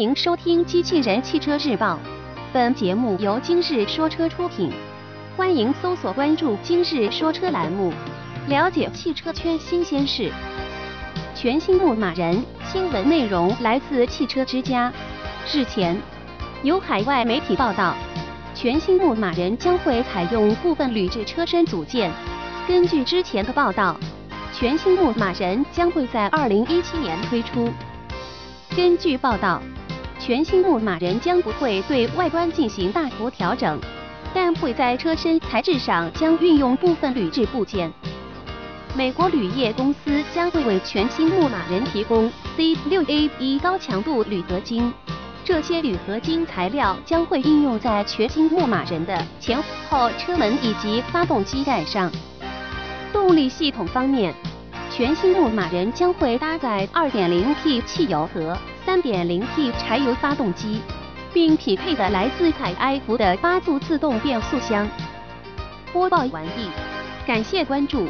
欢迎收听《机器人汽车日报》，本节目由今日说车出品。欢迎搜索关注“今日说车”栏目，了解汽车圈新鲜事。全新牧马人新闻内容来自汽车之家。日前，有海外媒体报道，全新牧马人将会采用部分铝制车身组件。根据之前的报道，全新牧马人将会在2017年推出。根据报道，全新牧马人将不会对外观进行大幅调整，但会在车身材质上将运用部分铝制部件。美国铝业公司将会为全新牧马人提供 C6A1 高强度铝合金，这些铝合金材料将会应用在全新牧马人的前后车门以及发动机盖上。动力系统方面，全新牧马人将会搭载 2.0T 汽油和 3.0T 柴油发动机，并匹配的来自采埃孚的八速自动变速箱。播报完毕，感谢关注。